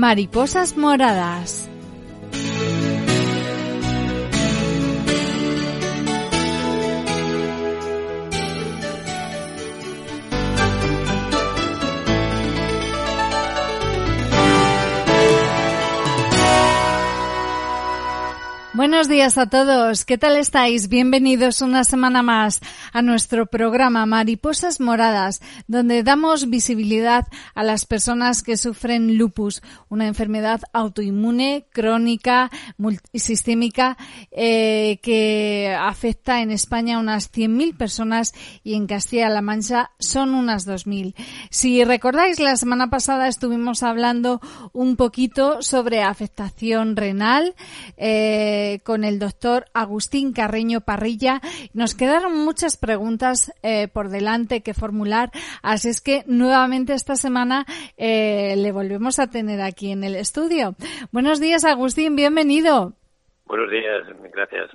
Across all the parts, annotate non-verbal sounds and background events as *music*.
Mariposas Moradas. Buenos días a todos. ¿Qué tal estáis? Bienvenidos una semana más a nuestro programa Mariposas Moradas, donde damos visibilidad a las personas que sufren lupus, una enfermedad autoinmune, crónica, multisistémica, eh, que afecta en España a unas 100.000 personas y en Castilla-La Mancha son unas 2.000. Si recordáis, la semana pasada estuvimos hablando un poquito sobre afectación renal, eh, con el doctor Agustín Carreño Parrilla. Nos quedaron muchas preguntas eh, por delante que formular, así es que nuevamente esta semana eh, le volvemos a tener aquí en el estudio. Buenos días, Agustín, bienvenido. Buenos días, gracias.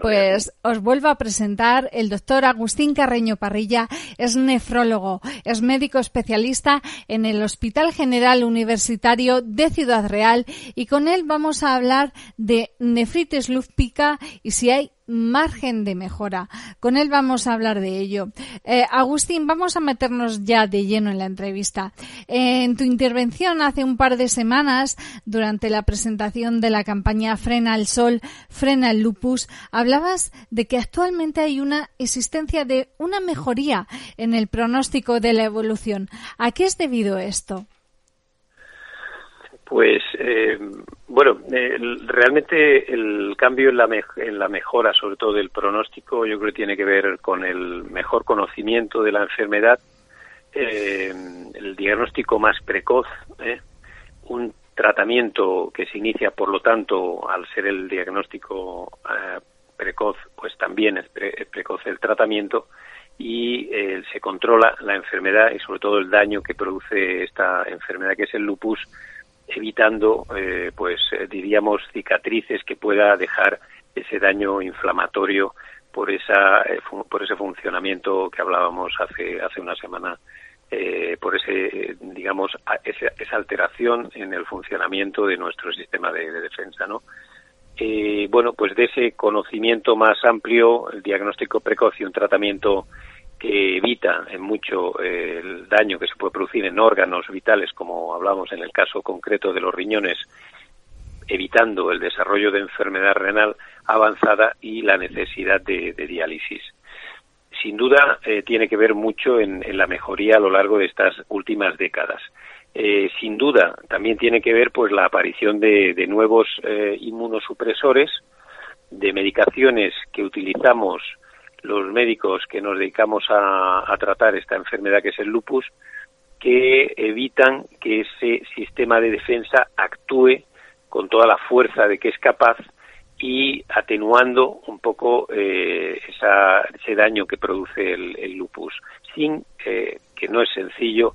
pues os vuelvo a presentar el doctor Agustín Carreño Parrilla, es nefrólogo, es médico especialista en el Hospital General Universitario de Ciudad Real y con él vamos a hablar de nefritis lúpica y si hay margen de mejora. Con él vamos a hablar de ello. Eh, Agustín, vamos a meternos ya de lleno en la entrevista. en tu intervención hace un par de semanas, durante la presentación de la campaña Frena el Sol, Frena el Lupus, hablabas de que actualmente hay una existencia de una mejoría en el pronóstico de la evolución. ¿A qué es debido esto? Pues eh, bueno, realmente el cambio en la, en la mejora, sobre todo del pronóstico, yo creo que tiene que ver con el mejor conocimiento de la enfermedad, eh, el diagnóstico más precoz, ¿eh? un tratamiento que se inicia, por lo tanto, al ser el diagnóstico precoz, pues también es, precoz el tratamiento y se controla la enfermedad y sobre todo el daño que produce esta enfermedad que es el lupus evitando, eh, pues eh, diríamos, cicatrices que pueda dejar ese daño inflamatorio por esa eh, por ese funcionamiento que hablábamos hace hace una semana por ese digamos esa, esa, alteración en el funcionamiento de nuestro sistema de, de defensa no bueno pues de ese conocimiento más amplio el diagnóstico precoz y un tratamiento que evita en mucho eh, el daño que se puede producir en órganos vitales, como hablamos en el caso concreto de los riñones, evitando el desarrollo de enfermedad renal avanzada y la necesidad de, diálisis. Sin duda, eh, tiene que ver mucho en, la mejoría a lo largo de estas últimas décadas. Eh, sin duda, también tiene que ver pues la aparición de, de nuevos inmunosupresores, de medicaciones que utilizamos los médicos que nos dedicamos a, tratar esta enfermedad que es el lupus, que evitan que ese sistema de defensa actúe con toda la fuerza de que es capaz y atenuando un poco eh, ese daño que produce el, lupus, sin eh, que no es sencillo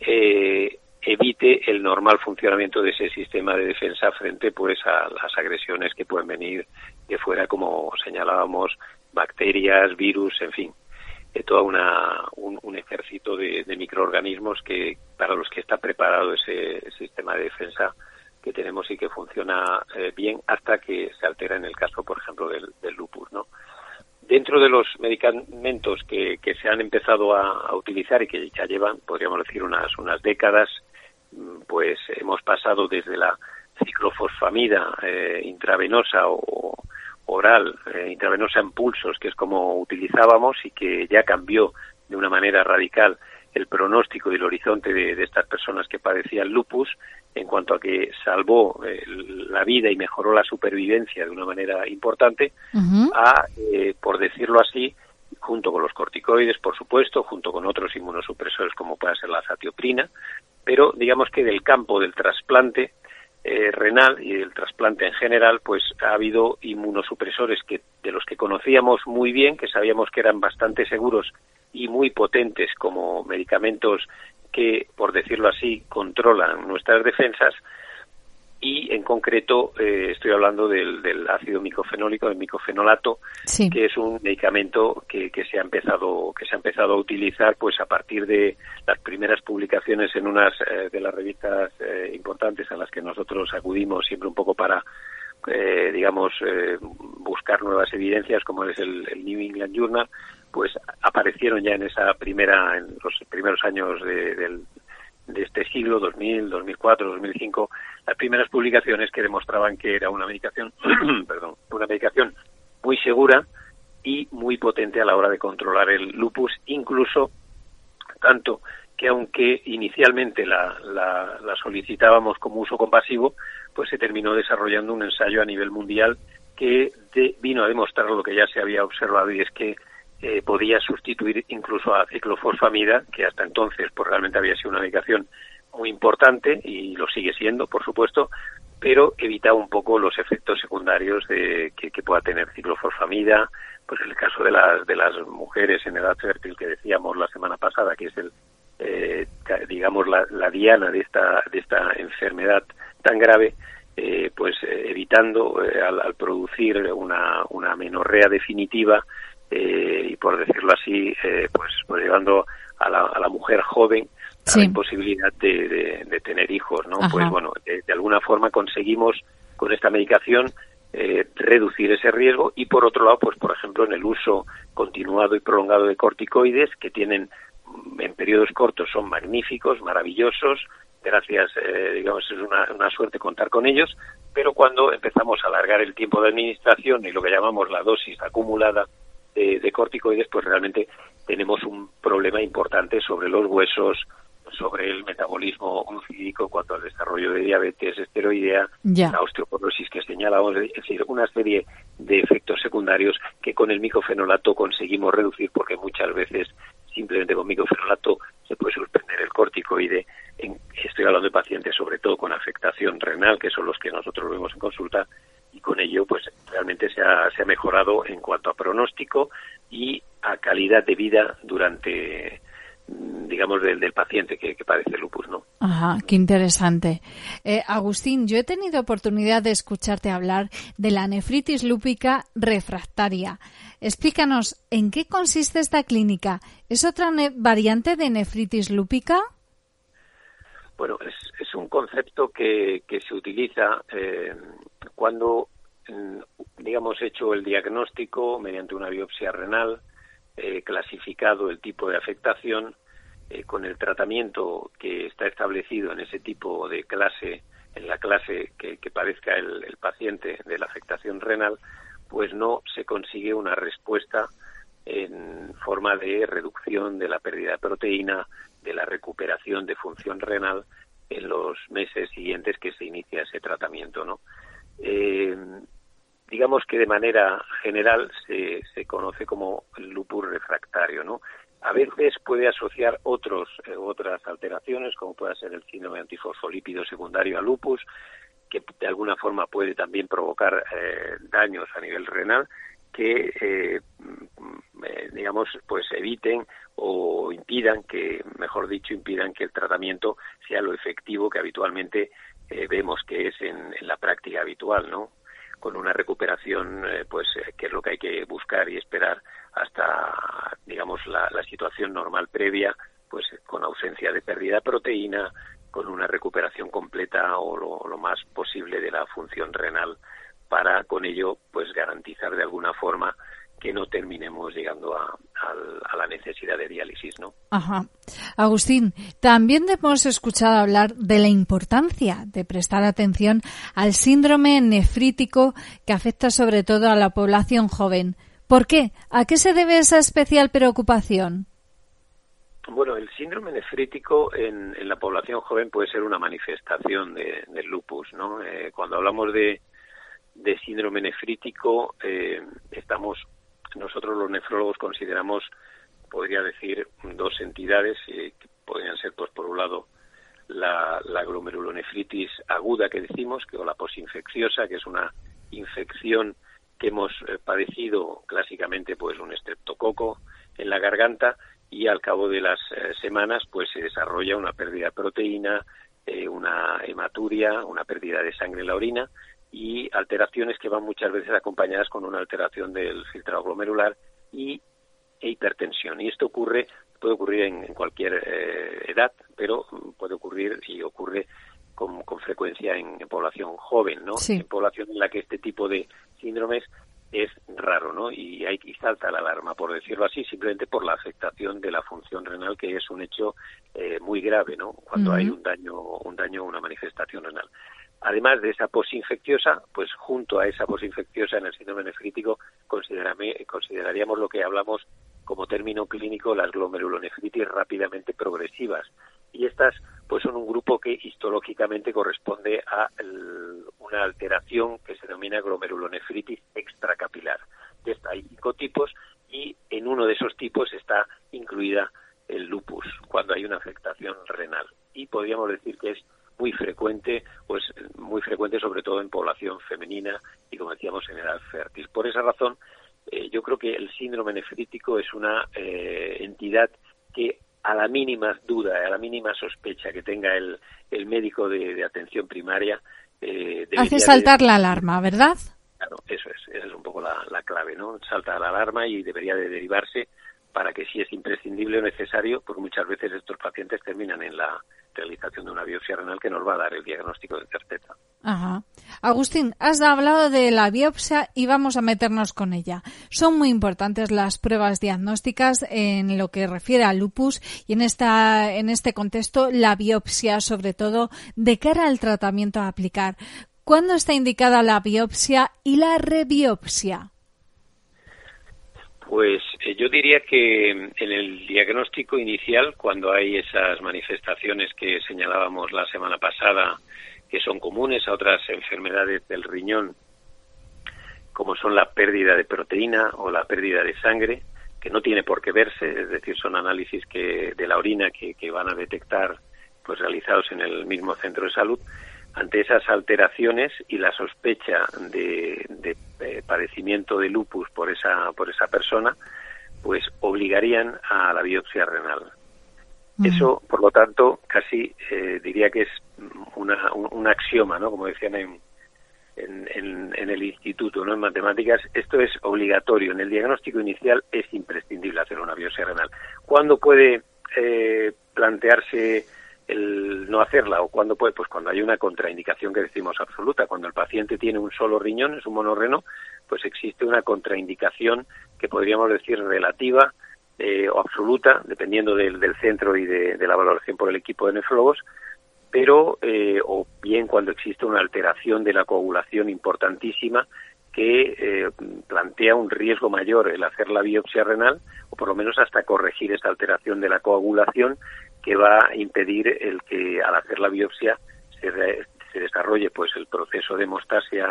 eh, evite el normal funcionamiento de ese sistema de defensa frente pues a las agresiones que pueden venir de fuera como señalábamos bacterias, virus, en fin, de todo una, un, ejército de, microorganismos que para los que está preparado ese, sistema de defensa que tenemos y que funciona eh, bien hasta que se altera en el caso, por ejemplo, del, lupus, ¿no? Dentro de los medicamentos que, que se han empezado a, utilizar y que ya llevan, podríamos decir, unas, unas décadas, mm, pues hemos pasado desde la ciclofosfamida eh, intravenosa o, oral, eh, intravenosa en pulsos, que es como utilizábamos y que ya cambió de una manera radical el pronóstico y el horizonte de, estas personas que padecían lupus en cuanto a que salvó eh, la vida y mejoró la supervivencia de una manera importante, a, eh, por decirlo así, junto con los corticoides, por supuesto, junto con otros inmunosupresores como puede ser la zatioprina, pero digamos que del campo del trasplante eh, renal y el trasplante en general, pues ha habido inmunosupresores que de los que conocíamos muy bien, que sabíamos que eran bastante seguros y muy potentes como medicamentos que, por decirlo así, controlan nuestras defensas, y en concreto eh, estoy hablando del, ácido micofenólico, del micofenolato, que es un medicamento que, se ha empezado que se ha empezado a utilizar pues a partir de las primeras publicaciones en unas eh, de las revistas eh, importantes a las que nosotros acudimos siempre un poco para digamos buscar nuevas evidencias como es el, New England Journal pues aparecieron ya en esa primera en los primeros años del de este siglo, 2000, 2004, 2005, las primeras publicaciones que demostraban que era una medicación, *clears throat* perdón, una medicación muy segura y muy potente a la hora de controlar el lupus, incluso tanto que aunque inicialmente la, la, solicitábamos como uso compasivo, pues se terminó desarrollando un ensayo a nivel mundial que vino a demostrar lo que ya se había observado y es que eh, podía sustituir incluso a ciclofosfamida, que hasta entonces pues realmente había sido una medicación muy importante y lo sigue siendo, por supuesto, pero evitaba un poco los efectos secundarios de que, pueda tener ciclofosfamida, pues el caso de las de las mujeres en edad fértil que decíamos la semana pasada, que es el eh, digamos la, diana de esta de esta enfermedad tan grave, eh, pues evitando al, al, producir una, una menorrea definitiva eh, y por decirlo así, eh, pues, pues, llevando a la, a la mujer joven la imposibilidad de, de, tener hijos, ¿no? Pues bueno, de, alguna forma conseguimos con esta medicación eh, reducir ese riesgo y por otro lado, pues por ejemplo, en el uso continuado y prolongado de corticoides que tienen mm, en periodos cortos son magníficos, maravillosos, gracias, eh, digamos, es una, una, suerte contar con ellos, pero cuando empezamos a alargar el tiempo de administración y lo que llamamos la dosis acumulada de, corticoides, pues realmente tenemos un problema importante sobre los huesos, sobre el metabolismo glucídico en cuanto al desarrollo de diabetes esteroidea, la osteoporosis que señalamos, es decir, una serie de efectos secundarios que con el micofenolato conseguimos reducir porque muchas veces simplemente con micofenolato se puede suspender el corticoide. En, estoy hablando de pacientes sobre todo con afectación renal, que son los que nosotros vemos en consulta, y con ello pues realmente se ha, se ha mejorado en cuanto a pronóstico y a calidad de vida durante digamos del, del paciente que, padece lupus, ¿no? Ajá, qué interesante. Eh, Agustín, yo he tenido oportunidad de escucharte hablar de la nefritis lúpica refractaria. Explícanos, ¿en qué consiste esta clínica? ¿Es otra variante de nefritis lúpica? Bueno, es, es un concepto que, que se utiliza eh, cuando, mm, digamos, hecho el diagnóstico mediante una biopsia renal, eh, clasificado el tipo de afectación, eh, con el tratamiento que está establecido en ese tipo de clase, en la clase que, que padezca el, paciente de la afectación renal, pues no se consigue una respuesta en forma de reducción de la pérdida de proteína, de la recuperación de función renal en los meses siguientes que se inicia ese tratamiamiento, ¿no? Eh, digamos que de manera general se, se conoce como lupus refractario, ¿no? A veces puede asociar otros, eh, otras alteraciones, como puede ser el síndrome antifosfolípido secundario a lupus, que de alguna forma puede también provocar eh, daños a nivel renal, que eh, mm, eh, digamos pues eviten o impidan que mejor dicho impidan que el tratamiento sea lo efectivo que habitualmente vemos que es en, la práctica habitual no con una recuperación pues que es lo que hay que buscar y esperar hasta digamos la, situación normal previa pues con ausencia de pérdida de proteína con una recuperación completa o lo más posible de la función renal para con ello pues garantizar de alguna forma que no terminemos llegando a, la necesidad de diálisis, ¿no? Ajá. Agustín, también hemos escuchado hablar de la importancia de prestar atención al síndrome nefrítico que afecta sobre todo a la población joven. ¿Por qué? ¿A qué se debe esa especial preocupación? Bueno, el síndrome nefrítico en, la población joven puede ser una manifestación del lupus, ¿no? Eh, cuando hablamos de, de síndrome nefrítico eh, estamos nosotros los nefrólogos consideramos podría decir dos entidades eh, que podrían ser pues por un lado la, glomerulonefritis aguda que decimos que o la posinfecciosa que es una infección que hemos eh, padecido clásicamente pues un estreptococo en la garganta y al cabo de las semanas pues se desarrolla una pérdida de proteína eh, una hematuria, una pérdida de sangre en la orina y alteraciones que van muchas veces acompañadas con una alteración del filtrado glomerular y e hipertensión. Y esto ocurre, puede ocurrir en, cualquier eh, edad, pero puede ocurrir y ocurre con, frecuencia en, población joven, ¿no? En población en la que este tipo de síndromes es raro, ¿no? Y, hay, y salta la alarma, por decirlo así, simplemente por la afectación de la función renal, que es un hecho eh, muy grave, ¿no? Cuando hay un daño, un daño, una manifestación renal. Además de esa posinfecciosa, pues junto a esa posinfecciosa en el síndrome nefrítico consideraríamos lo que hablamos como término clínico las glomerulonefritis rápidamente progresivas. Y estas pues son un grupo que histológicamente corresponde a una alteración que se denomina glomerulonefritis extracapilar. hay cinco tipos y en uno de esos tipos está incluida el lupus, cuando hay una afectación renal. Y podríamos decir que es muy frecuente, pues muy frecuente sobre todo en población femenina y como decíamos en edad fértil. Por esa razón, eh, yo creo que el síndrome nefrítico es una eh, entidad que a la mínima duda, a la mínima sospecha que tenga el, el médico de, atención primaria, eh, hace saltar la alarma, ¿verdad? Claro, eso es, esa es un poco la, la clave, ¿no? Salta la alarma y debería de derivarse para que si es imprescindible o necesario, porque muchas veces estos pacientes terminan en la realización de una biopsia renal que nos va a dar el diagnóstico de certeza. Ajá. Agustín, has hablado de la biopsia y vamos a meternos con ella. Son muy importantes las pruebas diagnósticas en lo que refiere al lupus y en esta en este contexto la biopsia sobre todo de cara al tratamiento a aplicar. ¿Cuándo está indicada la biopsia y la rebiopsia? Pues eh, yo diría que en el diagnóstico inicial, cuando hay esas manifestaciones que señalábamos la semana pasada, que son comunes a otras enfermedades del riñón, como son la pérdida de proteína o la pérdida de sangre, que no tiene por qué verse, es decir, son análisis que, de la orina que, que van a detectar, pues realizados en el mismo centro de salud, ante esas alteraciones y la sospecha de, eh, padecimiento de lupus por esa, por esa persona, pues obligarían a la biopsia renal. Eso, por lo tanto, casi eh, diría que es una, un, axioma, ¿no? Como decían en, en, en, el instituto, ¿no? En matemáticas, esto es obligatorio. En el diagnóstico inicial es imprescindible hacer una biopsia renal. ¿Cuándo puede eh, plantearse el no hacerla o cuando puede pues cuando hay una contraindicación que decimos absoluta cuando el paciente tiene un solo riñón es un monorreno pues existe una contraindicación que podríamos decir relativa eh, o absoluta dependiendo del, centro y de, la valoración por el equipo de nefrólogos pero eh, o bien cuando existe una alteración de la coagulación importantísima que eh, plantea un riesgo mayor el hacer la biopsia renal o por lo menos hasta corregir esa alteración de la coagulación que va a impedir el que al hacer la biopsia se, se desarrolle pues el proceso de hemostasia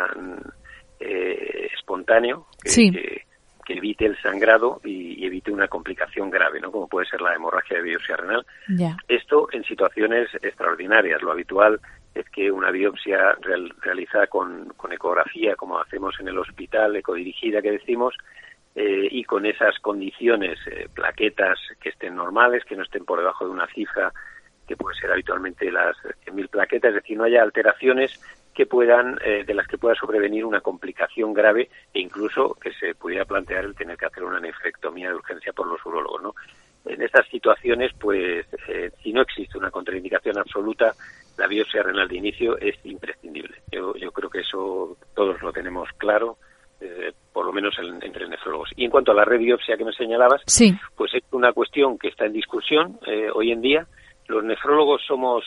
eh, espontáneo que, evite el sangrado y, evite una complicación grave, ¿no? Como puede ser la hemorragia de biopsia renal. Esto en situaciones extraordinarias. Lo habitual es que una biopsia realizada con, con ecografía, como hacemos en el hospital, ecodirigida que decimos, eh, y con esas condiciones, eh, plaquetas que estén normales, que no estén por debajo de una cifra que puede ser habitualmente las 100.000 plaquetas, es decir, no haya alteraciones que puedan, eh, de las que pueda sobrevenir una complicación grave e incluso que se pudiera plantear el tener que hacer una nefrectomía de urgencia por los urólogos, ¿no? En estas situaciones, pues, si no existe una contraindicación absoluta, la biopsia renal de inicio es imprescindible. Yo, yo creo que eso todos lo tenemos claro eh, por lo menos entre nefrólogos. Y en cuanto a la rebiopsia que me señalabas, pues es una cuestión que está en discusión eh, hoy en día. Los nefrólogos somos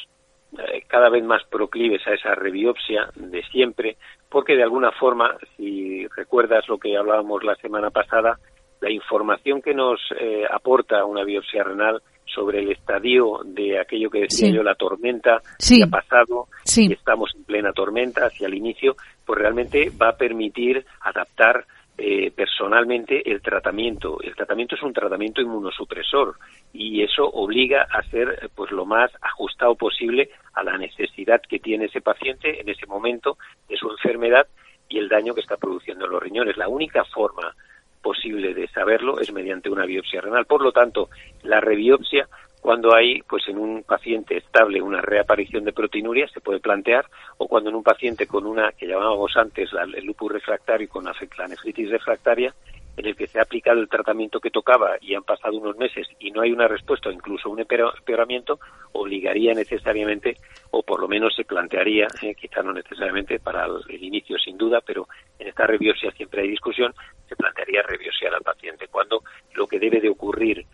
eh, cada vez más proclives a esa rebiopsia de siempre, porque de alguna forma, si recuerdas lo que hablábamos la semana pasada, la información que nos aporta una biopsia renal sobre el estadio de aquello que decía yo, la tormenta que ha pasado, y estamos en plena tormenta hacia el inicio, pues realmente va a permitir adaptar eh, personalmente el tratamiento. El tratamiento es un tratamiento inmunosupresor y eso obliga a ser pues lo más ajustado posible a la necesidad que tiene ese paciente en ese momento de su enfermedad y el daño que está produciendo en los riñones. La única forma posible de saberlo es mediante una biopsia renal. Por lo tanto, la rebiopsia cuando hay, pues en un paciente estable, una reaparición de proteinuria, se puede plantear, o cuando en un paciente con una, que llamábamos antes el lupus refractario, con la nefritis refractaria, en el que se ha aplicado el tratamiento que tocaba y han pasado unos meses y no hay una respuesta o incluso un empeoramiento, obligaría necesariamente, o por lo menos se plantearía, eh, quizá no necesariamente para el, inicio sin duda, pero en esta reviosia siempre hay discusión, se plantearía reviosiar al paciente, cuando lo que debe de ocurrir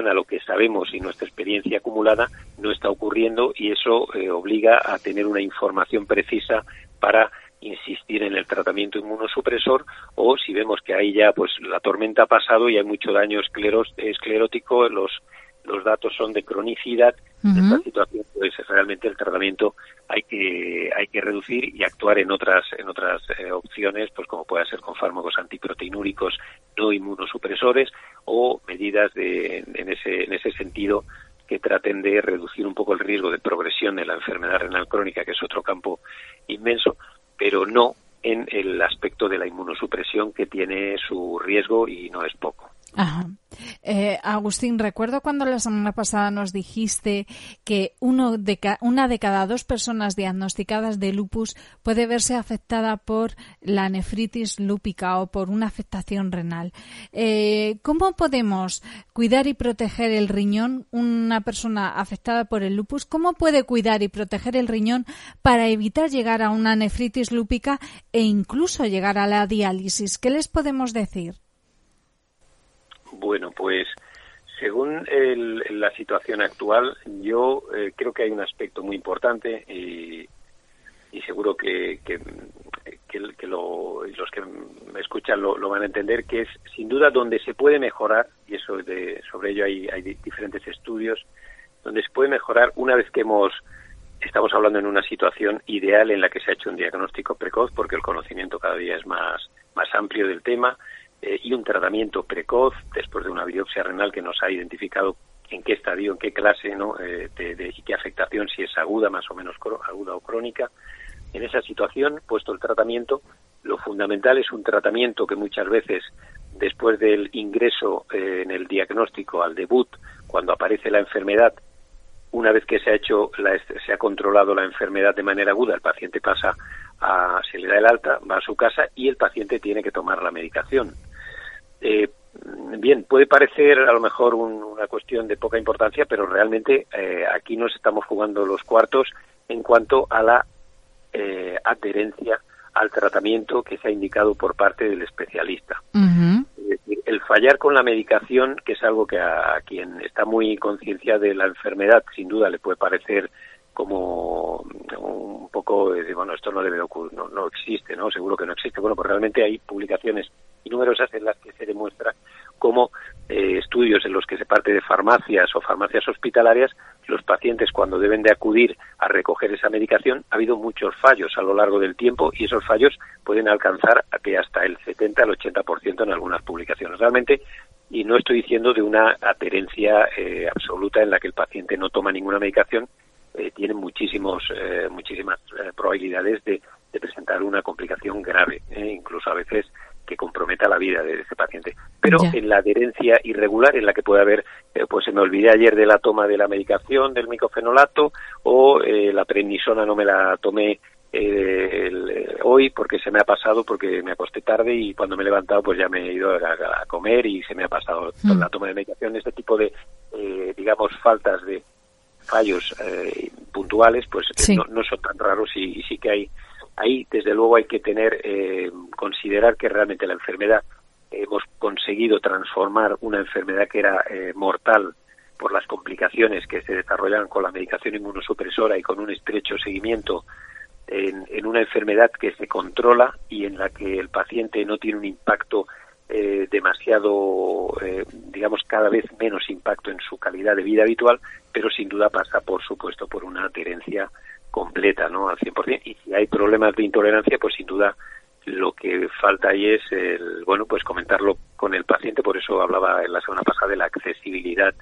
relación a lo que sabemos y nuestra experiencia acumulada no está ocurriendo y eso eh, obliga a tener una información precisa para insistir en el tratamiento inmunosupresor o si vemos que ahí ya pues la tormenta ha pasado y hay mucho daño esclerótico, los los datos son de cronicidad, en esta situación pues realmente el tratamiento hay que hay que reducir y actuar en otras en otras eh, opciones, pues como puede ser con fármacos antiproteinúricos no inmunosupresores o medidas de, en ese en ese sentido que traten de reducir un poco el riesgo de progresión de la enfermedad renal crónica, que es otro campo inmenso, pero no en el aspecto de la inmunosupresión que tiene su riesgo y no es poco. Ajá. Eh, Agustín, recuerdo cuando la semana pasada nos dijiste que uno de una de cada dos personas diagnosticadas de lupus puede verse afectada por la nefritis lúpica o por una afectación renal. Eh, ¿Cómo podemos cuidar y proteger el riñón una persona afectada por el lupus? ¿Cómo puede cuidar y proteger el riñón para evitar llegar a una nefritis lúpica e incluso llegar a la diálisis? ¿Qué les podemos decir? Bueno, pues según la situación actual, yo eh, creo que hay un aspecto muy importante y, seguro que, que, los que me escuchan lo, van a entender, que es sin duda donde se puede mejorar, y eso de, sobre ello hay, hay diferentes estudios, donde se puede mejorar una vez que hemos estamos hablando en una situación ideal en la que se ha hecho un diagnóstico precoz porque el conocimiento cada día es más, más amplio del tema eh, y un tratamiento precoz después de una biopsia renal que nos ha identificado en qué estadio, en qué clase, ¿no? Eh, de, qué afectación, si es aguda, más o menos aguda o crónica. En esa situación, puesto el tratamiento, lo fundamental es un tratamiento que muchas veces, después del ingreso eh, en el diagnóstico al debut, cuando aparece la enfermedad, una vez que se ha hecho, se ha controlado la enfermedad de manera aguda, el paciente pasa a, se le da el alta, va a su casa y el paciente tiene que tomar la medicación. Eh, bien, puede parecer a lo mejor una cuestión de poca importancia, pero realmente eh, aquí nos estamos jugando los cuartos en cuanto a la eh, adherencia al tratamiento que se ha indicado por parte del especialista. Es decir, el fallar con la medicación, que es algo que a, quien está muy concienciado de la enfermedad, sin duda le puede parecer como un poco de, bueno, esto no debe ocurrir, no, no existe, ¿no? Seguro que no existe. Bueno, pues realmente hay publicaciones y numerosas en las que se demuestra cómo eh, estudios en los que se parte de farmacias o farmacias hospitalarias, los pacientes cuando deben de acudir a recoger esa medicación, ha habido muchos fallos a lo largo del tiempo y esos fallos pueden alcanzar a que hasta el 70 al 80% en algunas publicaciones. Realmente, y no estoy diciendo de una adherencia eh, absoluta en la que el paciente no toma ninguna medicación, eh, tiene muchísimos, eh, muchísimas probabilidades de, de, presentar una complicación grave, incluso a veces que comprometa la vida de ese paciente. Pero en la adherencia irregular en la que puede haber, eh, pues se me olvidé ayer de la toma de la medicación del micofenolato o eh, la prednisona no me la tomé eh, hoy porque se me ha pasado porque me acosté tarde y cuando me he levantado pues ya me he ido a, comer y se me ha pasado mm. la toma de medicación este tipo de digamos faltas de fallos puntuales pues no, no, son tan raros y sí que hay ahí desde luego hay que tener eh, considerar que realmente la enfermedad hemos conseguido transformar una enfermedad que era eh, mortal por las complicaciones que se desarrollan con la medicación inmunosupresora y con un estrecho seguimiento en, una enfermedad que se controla y en la que el paciente no tiene un impacto eh, demasiado, digamos, cada vez menos impacto en su calidad de vida habitual, pero sin duda pasa, por supuesto, por una adherencia completa, ¿no? Al 100%. Y si hay problemas de intolerancia, pues sin duda lo que falta ahí es, el, bueno, pues comentarlo con el paciente. Por eso hablaba en la semana pasada de la accesibilidad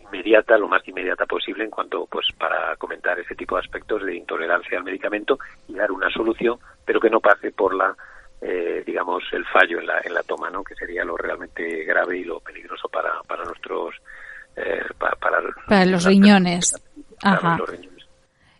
inmediata, lo más inmediata posible en cuanto, pues, para comentar ese tipo de aspectos de intolerancia al medicamento y dar una solución, pero que no pase por la, eh, digamos, el fallo en la, en la toma, ¿no? Que sería lo realmente grave y lo peligroso para, para nuestros para, los riñones. Ajá.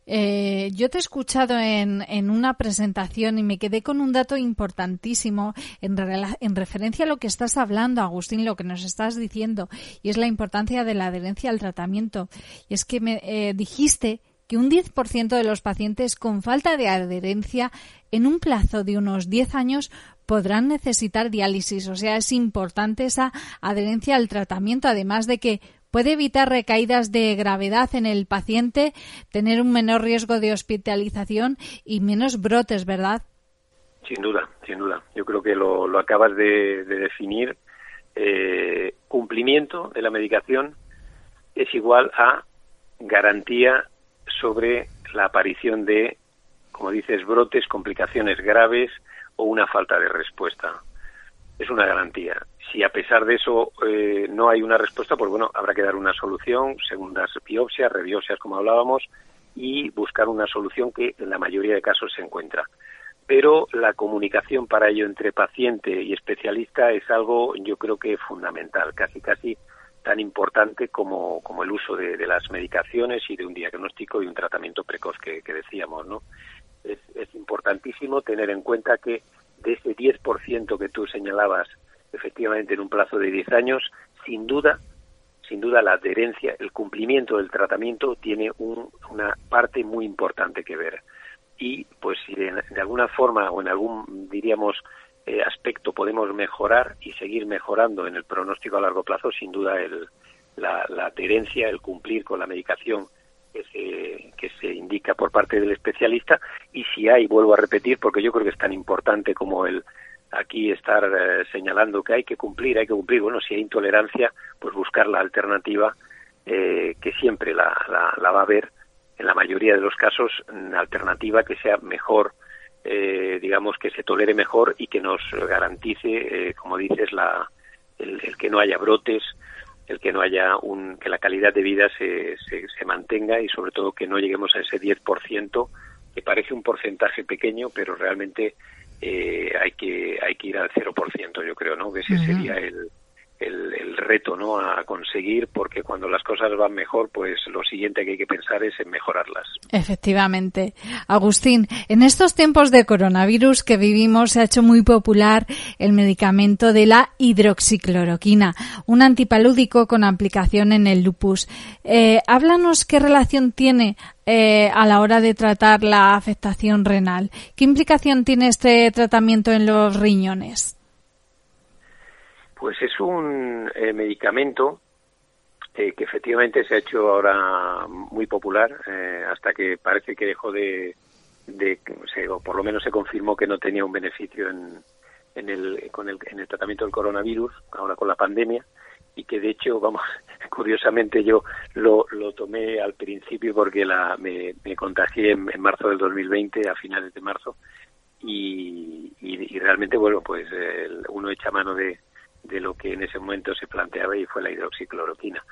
Eh, yo te he escuchado en, una presentación y me quedé con un dato importantísimo en, en, referencia a lo que estás hablando, Agustín, lo que nos estás diciendo, y es la importancia de la adherencia al tratamiento. Y es que me eh, dijiste que un 10% de los pacientes con falta de adherencia en un plazo de unos 10 años podrán necesitar diálisis. O sea, es importante esa adherencia al tratamiento, además de que puede evitar recaídas de gravedad en el paciente, tener un menor riesgo de hospitalización y menos brotes, ¿verdad? Sin duda, sin duda. Yo creo que lo, acabas de, definir. Eh, cumplimiento de la medicación es igual a garantía sobre la aparición de, como dices, brotes, complicaciones graves o una falta de respuesta. Es una garantía. Si a pesar de eso eh, no hay una respuesta, pues bueno, habrá que dar una solución, segundas biopsias, rebiopsias, como hablábamos, y buscar una solución que en la mayoría de casos se encuentra. Pero la comunicación para ello entre paciente y especialista es algo, yo creo que fundamental, casi casi tan importante como, como el uso de, las medicaciones y de un diagnóstico y un tratamiento precoz que, decíamos, ¿no? Es, importantísimo tener en cuenta que de ese 10% que tú señalabas, efectivamente en un plazo de 10 años, sin duda, sin duda la adherencia, el cumplimiento del tratamiento tiene una parte muy importante que ver. Y pues si de alguna forma o en algún, diríamos, eh, aspecto podemos mejorar y seguir mejorando en el pronóstico a largo plazo, sin duda el, la, adherencia, el cumplir con la medicación que se, que se indica por parte del especialista y si hay, vuelvo a repetir, porque yo creo que es tan importante como el aquí estar eh, señalando que hay que cumplir, hay que cumplir, bueno, si hay intolerancia, pues buscar la alternativa eh, que siempre la, la, la va a haber en la mayoría de los casos, una alternativa que sea mejor eh, digamos, que se tolere mejor y que nos garantice, eh, como dices, la, el, que no haya brotes, el que no haya un, que la calidad de vida se, se, mantenga y sobre todo que no lleguemos a ese 10%, que parece un porcentaje pequeño, pero realmente eh, hay que hay que ir al 0%, yo creo, ¿no? Que ese sería el, el, reto ¿no? a conseguir, porque cuando las cosas van mejor, pues lo siguiente que hay que pensar es en mejorarlas. Efectivamente. Agustín, en estos tiempos de coronavirus que vivimos se ha hecho muy popular el medicamento de la hidroxicloroquina, un antipalúdico con aplicación en el lupus. Eh, háblanos qué relación tiene eh, a la hora de tratar la afectación renal. ¿Qué implicación tiene este tratamiento en los riñones? Pues es un eh, medicamento eh, que efectivamente se ha hecho ahora muy popular, eh, hasta que parece que dejó de, de o por lo menos se confirmó que no tenía un beneficio en, en, el, con el, en el tratamiento del coronavirus, ahora con la pandemia, y que de hecho, vamos, *laughs* curiosamente yo lo, lo tomé al principio porque la, me, me contagié en, marzo del 2020, a finales de marzo, y, y, realmente, bueno, pues uno echa mano de, de lo que en ese momento se planteaba y fue la hidroxicloroquina.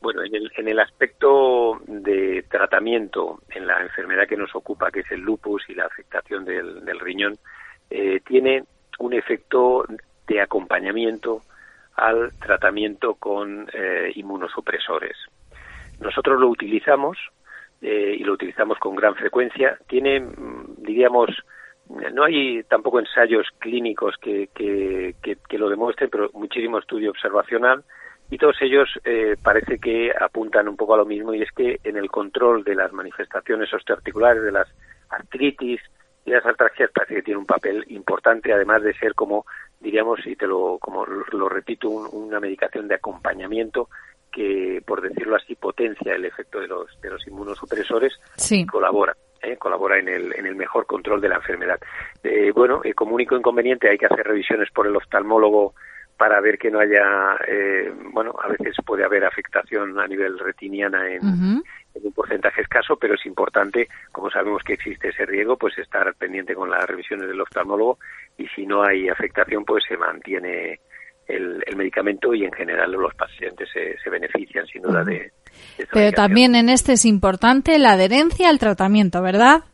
Bueno, en el, en el aspecto de tratamiento en la enfermedad que nos ocupa, que es el lupus y la afectación del, riñón, eh, tiene un efecto de acompañamiento al tratamiento con eh, inmunosupresores. Nosotros lo utilizamos eh, y lo utilizamos con gran frecuencia. Tiene, mm, diríamos, no hay tampoco ensayos clínicos que, que, que, lo demuestren, pero muchísimo estudio observacional. Y todos ellos eh, parece que apuntan un poco a lo mismo y es que en el control de las manifestaciones osteoarticulares, de las artritis y las artralgias parece que tiene un papel importante, además de ser como diríamos y te lo como lo repito una medicación de acompañamiento que por decirlo así potencia el efecto de los de los inmunosupresores y colabora ¿eh? colabora en el, en el mejor control de la enfermedad. Eh, bueno, eh, como único inconveniente hay que hacer revisiones por el oftalmólogo para ver que no haya, eh, bueno, a veces puede haber afectación a nivel retiniana en, en, un porcentaje escaso, pero es importante, como sabemos que existe ese riesgo, pues estar pendiente con las revisiones del oftalmólogo y si no hay afectación, pues se mantiene el, medicamento y en general los pacientes se, se benefician sin duda de, Pero también en este es importante la adherencia al tratamiento, ¿verdad?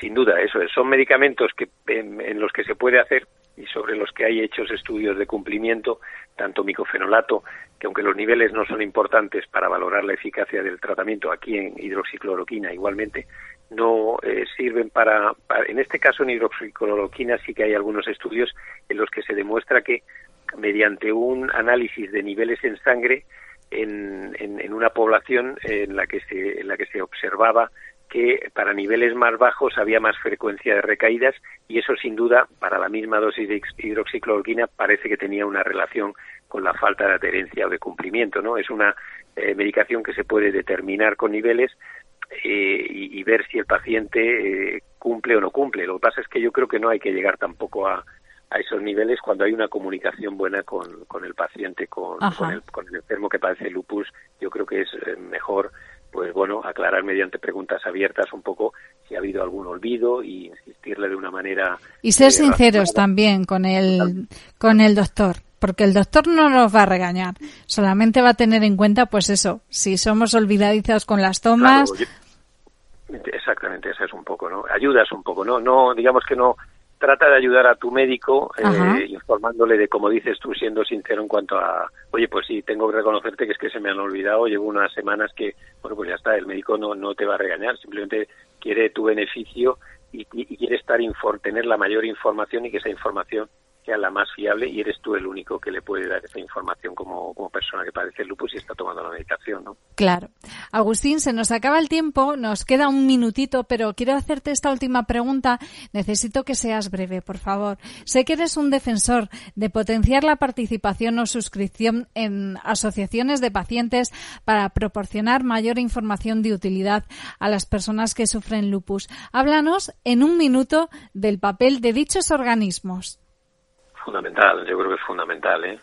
Sin duda, eso es. Son medicamentos que en, los que se puede hacer y sobre los que hay hechos estudios de cumplimiento, tanto micofenolato, que aunque los niveles no son importantes para valorar la eficacia del tratamiento, aquí en hidroxicloroquina igualmente, no eh, sirven para, en este caso en hidroxicloroquina sí que hay algunos estudios en los que se demuestra que mediante un análisis de niveles en sangre en, en, una población en la que se, en la que se observaba que para niveles más bajos había más frecuencia de recaídas y eso sin duda para la misma dosis de hidroxicloroquina parece que tenía una relación con la falta de adherencia o de cumplimiento, ¿no? Es una eh, medicación que se puede determinar con niveles eh, y, ver si el paciente eh, cumple o no cumple. Lo que pasa es que yo creo que no hay que llegar tampoco a, a esos niveles cuando hay una comunicación buena con, con el paciente, con, con el, con el enfermo que padece lupus. Yo creo que es mejor pues bueno, aclarar mediante preguntas abiertas un poco si ha habido algún olvido y insistirle de una manera y ser eh, sinceros también con el con el doctor, porque el doctor no nos va a regañar, solamente va a tener en cuenta pues eso, si somos olvidadizos con las tomas. exactamente, eso es un poco, ¿no? Ayudas un poco, ¿no? No digamos que no trata de ayudar a tu médico eh, informándole de, como dices tú, siendo sincero en cuanto a, oye, pues sí, tengo que reconocerte que es que se me han olvidado, llevo unas semanas que, bueno, pues ya está, el médico no, no te va a regañar, simplemente quiere tu beneficio y, y quiere estar tener la mayor información y que esa información la más fiable y eres tú el único que le puede dar esa información como, persona que padece lupus y está tomando la medicación, ¿no? Claro. Agustín, se nos acaba el tiempo, nos queda un minutito, pero quiero hacerte esta última pregunta. Necesito que seas breve, por favor. Sé que eres un defensor de potenciar la participación o suscripción en asociaciones de pacientes para proporcionar mayor información de utilidad a las personas que sufren lupus. Háblanos en un minuto del papel de dichos organismos fundamental, yo creo que es fundamental, ¿eh?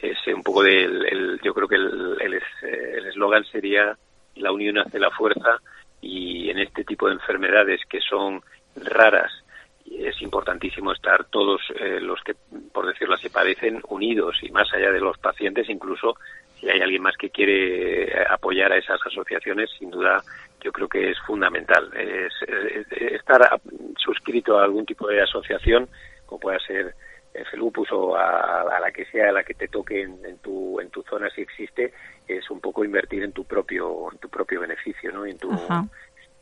Es un poco del, el, yo creo que el eslogan sería la unión hace la fuerza y en este tipo de enfermedades que son raras es importantísimo estar todos eh, los que, por decirlo así, padecen unidos y más allá de los pacientes, incluso si hay alguien más que quiere eh, apoyar a esas asociaciones, sin duda yo creo que es fundamental. Es, estar suscrito a algún tipo de asociación, como pueda ser Felupus o a, la que sea la que te toque en, tu en tu zona si existe es un poco invertir en tu propio en tu propio beneficio no y en tu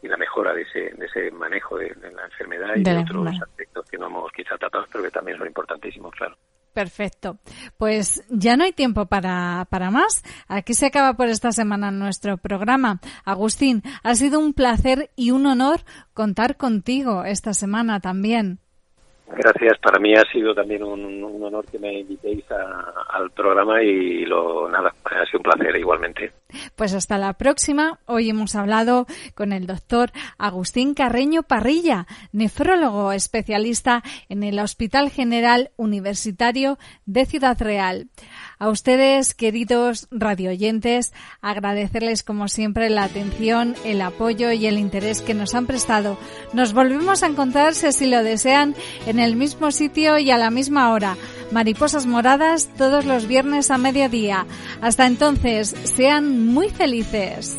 y la mejora de ese de ese manejo de, la enfermedad y de, otros aspectos que no hemos quizá tratado pero que también son importantísimos claro Perfecto. Pues ya no hay tiempo para, para más. Aquí se acaba por esta semana nuestro programa. Agustín, ha sido un placer y un honor contar contigo esta semana también. Gracias, para mí ha sido también un, honor que me invitéis al programa y lo nada, ha sido un placer igualmente. Pues hasta la próxima. Hoy hemos hablado con el doctor Agustín Carreño Parrilla, nefrólogo especialista en el Hospital General Universitario de Ciudad Real. A ustedes, queridos radioyentes, agradecerles como siempre la atención, el apoyo y el interés que nos han prestado. Nos volvemos a encontrar, si lo desean, en el mismo sitio y a la misma hora. Mariposas Moradas todos los viernes a mediodía. Hasta entonces, sean muy felices.